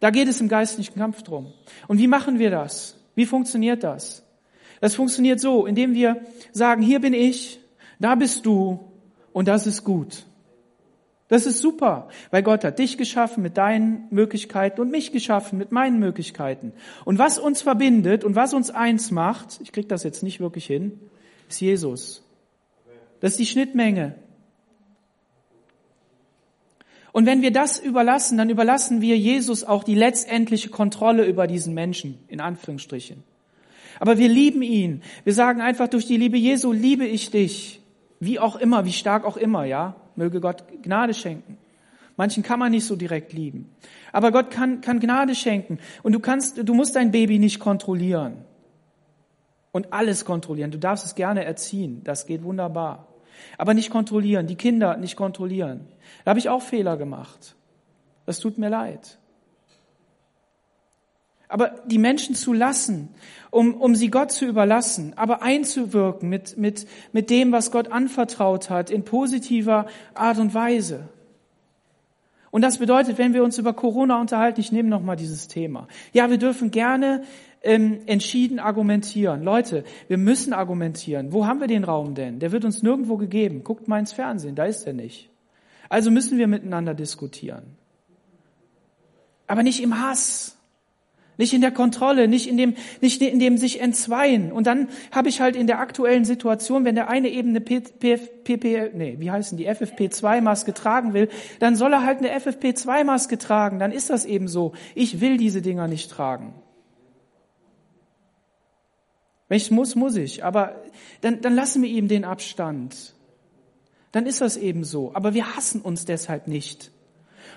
Da geht es im geistlichen Kampf drum. Und wie machen wir das? Wie funktioniert das? Das funktioniert so, indem wir sagen, hier bin ich, da bist du und das ist gut. Das ist super, weil Gott hat dich geschaffen mit deinen Möglichkeiten und mich geschaffen mit meinen Möglichkeiten. Und was uns verbindet und was uns eins macht, ich krieg das jetzt nicht wirklich hin, ist Jesus. Das ist die Schnittmenge. Und wenn wir das überlassen, dann überlassen wir Jesus auch die letztendliche Kontrolle über diesen Menschen, in Anführungsstrichen. Aber wir lieben ihn. Wir sagen einfach, durch die Liebe Jesu liebe ich dich. Wie auch immer, wie stark auch immer, ja. Möge Gott Gnade schenken. Manchen kann man nicht so direkt lieben. Aber Gott kann, kann Gnade schenken. Und du kannst, du musst dein Baby nicht kontrollieren. Und alles kontrollieren. Du darfst es gerne erziehen. Das geht wunderbar. Aber nicht kontrollieren, die Kinder nicht kontrollieren. Da habe ich auch Fehler gemacht. Das tut mir leid. Aber die Menschen zu lassen, um, um sie Gott zu überlassen, aber einzuwirken mit, mit, mit dem, was Gott anvertraut hat, in positiver Art und Weise. Und das bedeutet, wenn wir uns über Corona unterhalten, ich nehme nochmal dieses Thema. Ja, wir dürfen gerne ähm, entschieden argumentieren. Leute, wir müssen argumentieren. Wo haben wir den Raum denn? Der wird uns nirgendwo gegeben. Guckt mal ins Fernsehen, da ist er nicht. Also müssen wir miteinander diskutieren. Aber nicht im Hass, nicht in der Kontrolle, nicht in dem, nicht in dem sich entzweien. Und dann habe ich halt in der aktuellen Situation, wenn der eine eben eine PP, nee, wie heißen die FFP2-Maske tragen will, dann soll er halt eine FFP2-Maske tragen. Dann ist das eben so. Ich will diese Dinger nicht tragen. Wenn ich muss, muss ich. Aber dann, dann lassen wir ihm den Abstand. Dann ist das eben so. Aber wir hassen uns deshalb nicht.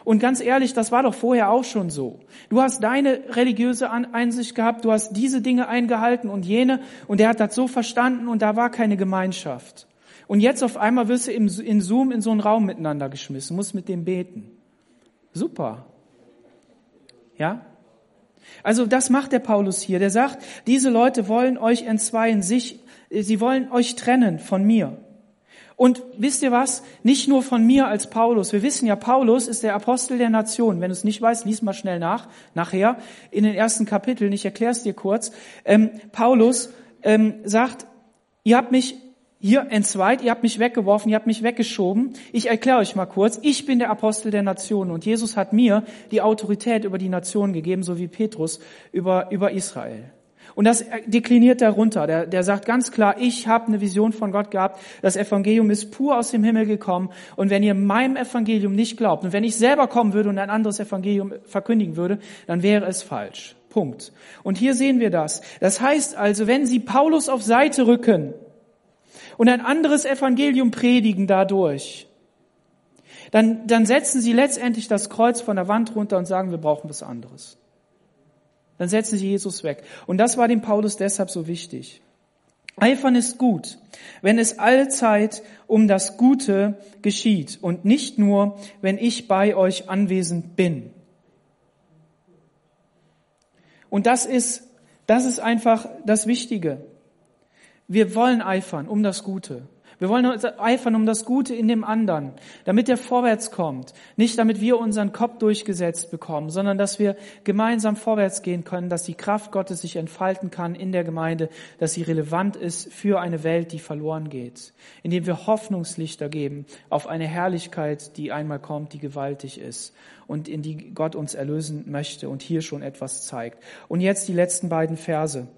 Und ganz ehrlich, das war doch vorher auch schon so. Du hast deine religiöse Einsicht gehabt, du hast diese Dinge eingehalten und jene, und er hat das so verstanden und da war keine Gemeinschaft. Und jetzt auf einmal wirst du in Zoom in so einen Raum miteinander geschmissen, musst mit dem beten. Super. Ja? Also das macht der Paulus hier. Der sagt, diese Leute wollen euch entzweien, sich, sie wollen euch trennen von mir. Und wisst ihr was? Nicht nur von mir als Paulus. Wir wissen ja, Paulus ist der Apostel der Nation. Wenn du es nicht weißt, lies mal schnell nach, nachher, in den ersten Kapiteln. Ich erkläre es dir kurz. Ähm, Paulus ähm, sagt, ihr habt mich hier entzweit, ihr habt mich weggeworfen, ihr habt mich weggeschoben. Ich erkläre euch mal kurz, ich bin der Apostel der Nationen und Jesus hat mir die Autorität über die Nationen gegeben, so wie Petrus über, über Israel. Und das dekliniert er runter. Der, der sagt ganz klar, ich habe eine Vision von Gott gehabt. Das Evangelium ist pur aus dem Himmel gekommen. Und wenn ihr meinem Evangelium nicht glaubt und wenn ich selber kommen würde und ein anderes Evangelium verkündigen würde, dann wäre es falsch. Punkt. Und hier sehen wir das. Das heißt also, wenn Sie Paulus auf Seite rücken, und ein anderes Evangelium predigen dadurch, dann, dann setzen sie letztendlich das Kreuz von der Wand runter und sagen, wir brauchen was anderes. Dann setzen sie Jesus weg. Und das war dem Paulus deshalb so wichtig. Eifern ist gut, wenn es allzeit um das Gute geschieht und nicht nur, wenn ich bei euch anwesend bin. Und das ist Das ist einfach das Wichtige. Wir wollen eifern um das Gute. Wir wollen eifern um das Gute in dem anderen, damit er vorwärts kommt. Nicht damit wir unseren Kopf durchgesetzt bekommen, sondern dass wir gemeinsam vorwärts gehen können, dass die Kraft Gottes sich entfalten kann in der Gemeinde, dass sie relevant ist für eine Welt, die verloren geht. Indem wir Hoffnungslichter geben auf eine Herrlichkeit, die einmal kommt, die gewaltig ist und in die Gott uns erlösen möchte und hier schon etwas zeigt. Und jetzt die letzten beiden Verse.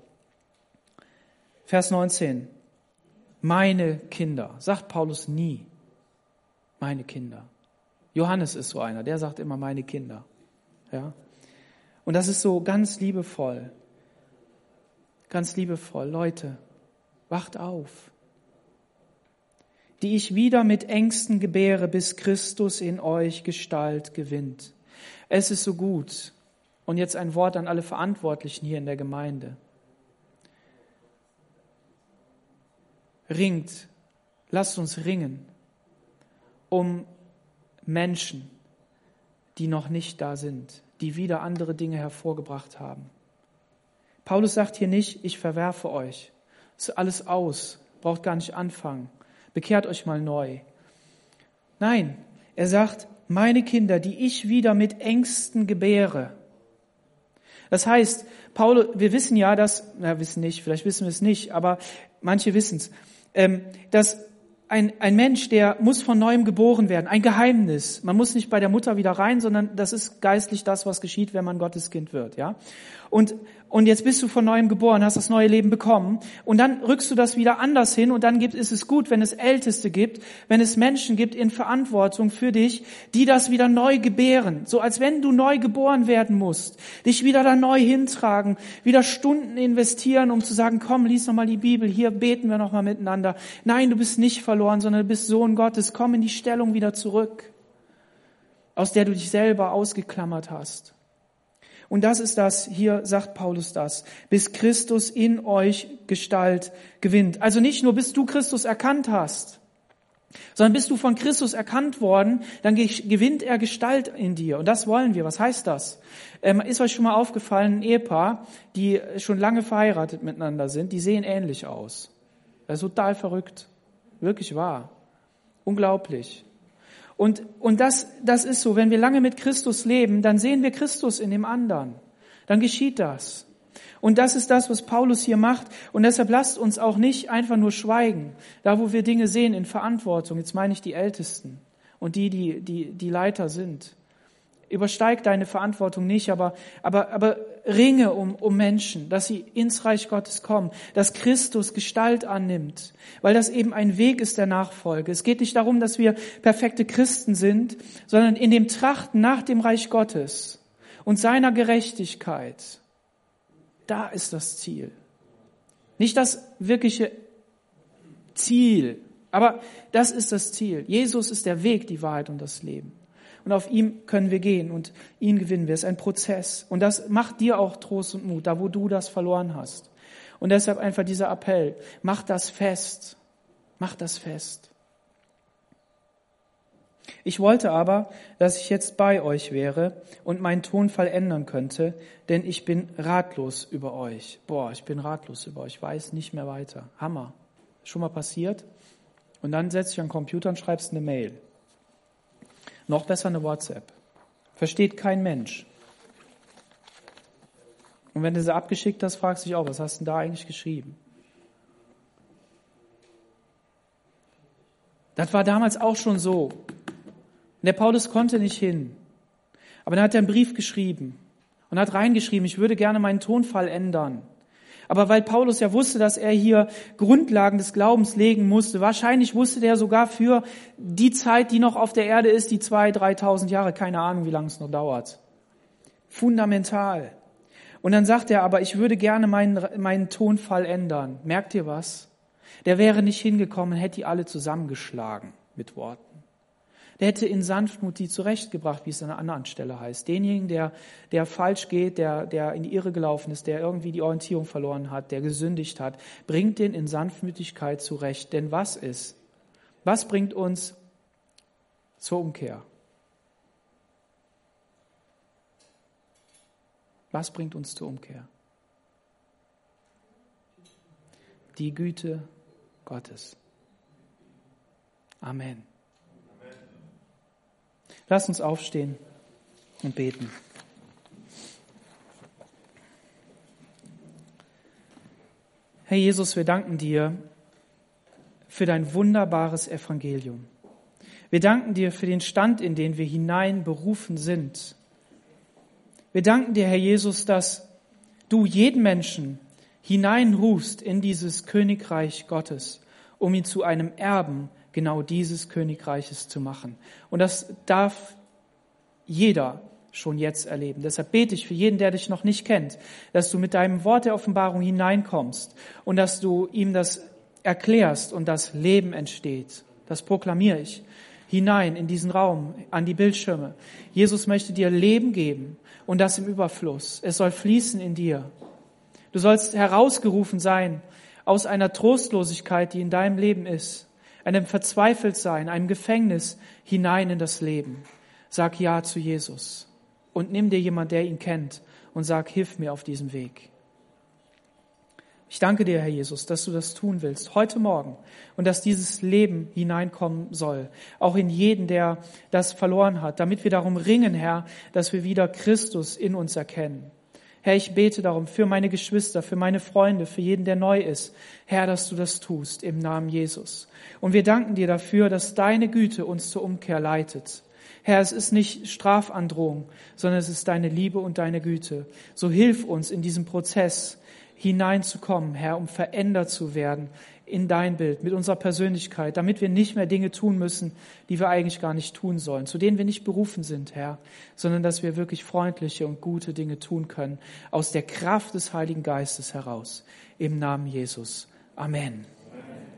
Vers 19 meine Kinder. Sagt Paulus nie, meine Kinder. Johannes ist so einer, der sagt immer meine Kinder. Ja? Und das ist so ganz liebevoll. Ganz liebevoll. Leute, wacht auf. Die ich wieder mit Ängsten gebäre, bis Christus in euch Gestalt gewinnt. Es ist so gut. Und jetzt ein Wort an alle Verantwortlichen hier in der Gemeinde. Ringt, lasst uns ringen um Menschen, die noch nicht da sind, die wieder andere Dinge hervorgebracht haben. Paulus sagt hier nicht, ich verwerfe euch. ist alles aus, braucht gar nicht anfangen. Bekehrt euch mal neu. Nein, er sagt, meine Kinder, die ich wieder mit Ängsten gebäre. Das heißt, Paulus, wir wissen ja, dass, na, wissen nicht, vielleicht wissen wir es nicht, aber manche wissen es ähm, dass ein, ein Mensch, der muss von neuem geboren werden, ein Geheimnis. Man muss nicht bei der Mutter wieder rein, sondern das ist geistlich das, was geschieht, wenn man Gottes Kind wird, ja. Und, und jetzt bist du von neuem geboren, hast das neue Leben bekommen und dann rückst du das wieder anders hin und dann gibt, ist es gut, wenn es Älteste gibt, wenn es Menschen gibt in Verantwortung für dich, die das wieder neu gebären. So als wenn du neu geboren werden musst, dich wieder da neu hintragen, wieder Stunden investieren, um zu sagen, komm, lies nochmal die Bibel, hier beten wir nochmal miteinander. Nein, du bist nicht verloren, sondern du bist Sohn Gottes, komm in die Stellung wieder zurück, aus der du dich selber ausgeklammert hast. Und das ist das, hier sagt Paulus das, bis Christus in euch Gestalt gewinnt. Also nicht nur, bis du Christus erkannt hast, sondern bist du von Christus erkannt worden, dann gewinnt er Gestalt in dir. Und das wollen wir. Was heißt das? Ähm, ist euch schon mal aufgefallen, ein Ehepaar, die schon lange verheiratet miteinander sind, die sehen ähnlich aus. Das ist total verrückt. Wirklich wahr. Unglaublich. Und, und das, das ist so, wenn wir lange mit Christus leben, dann sehen wir Christus in dem anderen. Dann geschieht das. Und das ist das, was Paulus hier macht. Und deshalb lasst uns auch nicht einfach nur schweigen. Da, wo wir Dinge sehen in Verantwortung, jetzt meine ich die Ältesten und die, die, die, die Leiter sind. Übersteig deine Verantwortung nicht, aber, aber, aber ringe um, um Menschen, dass sie ins Reich Gottes kommen, dass Christus Gestalt annimmt, weil das eben ein Weg ist der Nachfolge. Es geht nicht darum, dass wir perfekte Christen sind, sondern in dem Trachten nach dem Reich Gottes und seiner Gerechtigkeit. Da ist das Ziel. Nicht das wirkliche Ziel, aber das ist das Ziel. Jesus ist der Weg, die Wahrheit und das Leben und auf ihm können wir gehen und ihn gewinnen wir. Es ist ein Prozess und das macht dir auch Trost und Mut, da wo du das verloren hast. Und deshalb einfach dieser Appell, mach das fest, mach das fest. Ich wollte aber, dass ich jetzt bei euch wäre und meinen Tonfall ändern könnte, denn ich bin ratlos über euch. Boah, ich bin ratlos über euch, weiß nicht mehr weiter. Hammer. Schon mal passiert? Und dann setzt dich an den Computer und schreibst eine Mail. Noch besser eine WhatsApp. Versteht kein Mensch. Und wenn du sie abgeschickt hast, fragst du dich auch, was hast du denn da eigentlich geschrieben? Das war damals auch schon so. Und der Paulus konnte nicht hin. Aber dann hat er einen Brief geschrieben und hat reingeschrieben, ich würde gerne meinen Tonfall ändern. Aber weil Paulus ja wusste, dass er hier Grundlagen des Glaubens legen musste, wahrscheinlich wusste der sogar für die Zeit, die noch auf der Erde ist, die zwei, dreitausend Jahre, keine Ahnung, wie lange es noch dauert. Fundamental. Und dann sagt er, aber ich würde gerne meinen, meinen Tonfall ändern. Merkt ihr was? Der wäre nicht hingekommen, hätte die alle zusammengeschlagen mit Worten. Der hätte in Sanftmut die zurechtgebracht, wie es an einer anderen Stelle heißt. Denjenigen, der, der falsch geht, der, der in die Irre gelaufen ist, der irgendwie die Orientierung verloren hat, der gesündigt hat, bringt den in Sanftmütigkeit zurecht. Denn was ist? Was bringt uns zur Umkehr? Was bringt uns zur Umkehr? die Güte Gottes. Amen. Lass uns aufstehen und beten. Herr Jesus, wir danken dir für dein wunderbares Evangelium. Wir danken dir für den Stand, in den wir hinein berufen sind. Wir danken dir, Herr Jesus, dass du jeden Menschen hineinrufst in dieses Königreich Gottes, um ihn zu einem Erben genau dieses Königreiches zu machen. Und das darf jeder schon jetzt erleben. Deshalb bete ich für jeden, der dich noch nicht kennt, dass du mit deinem Wort der Offenbarung hineinkommst und dass du ihm das erklärst und das Leben entsteht. Das proklamiere ich hinein in diesen Raum, an die Bildschirme. Jesus möchte dir Leben geben und das im Überfluss. Es soll fließen in dir. Du sollst herausgerufen sein aus einer Trostlosigkeit, die in deinem Leben ist, einem Verzweifeltsein, einem Gefängnis hinein in das Leben. Sag Ja zu Jesus und nimm dir jemand, der ihn kennt und sag, hilf mir auf diesem Weg. Ich danke dir, Herr Jesus, dass du das tun willst, heute Morgen, und dass dieses Leben hineinkommen soll, auch in jeden, der das verloren hat, damit wir darum ringen, Herr, dass wir wieder Christus in uns erkennen. Herr, ich bete darum für meine Geschwister, für meine Freunde, für jeden, der neu ist. Herr, dass du das tust im Namen Jesus. Und wir danken dir dafür, dass deine Güte uns zur Umkehr leitet. Herr, es ist nicht Strafandrohung, sondern es ist deine Liebe und deine Güte. So hilf uns in diesem Prozess hineinzukommen, Herr, um verändert zu werden in dein Bild, mit unserer Persönlichkeit, damit wir nicht mehr Dinge tun müssen, die wir eigentlich gar nicht tun sollen, zu denen wir nicht berufen sind, Herr, sondern dass wir wirklich freundliche und gute Dinge tun können, aus der Kraft des Heiligen Geistes heraus. Im Namen Jesus. Amen.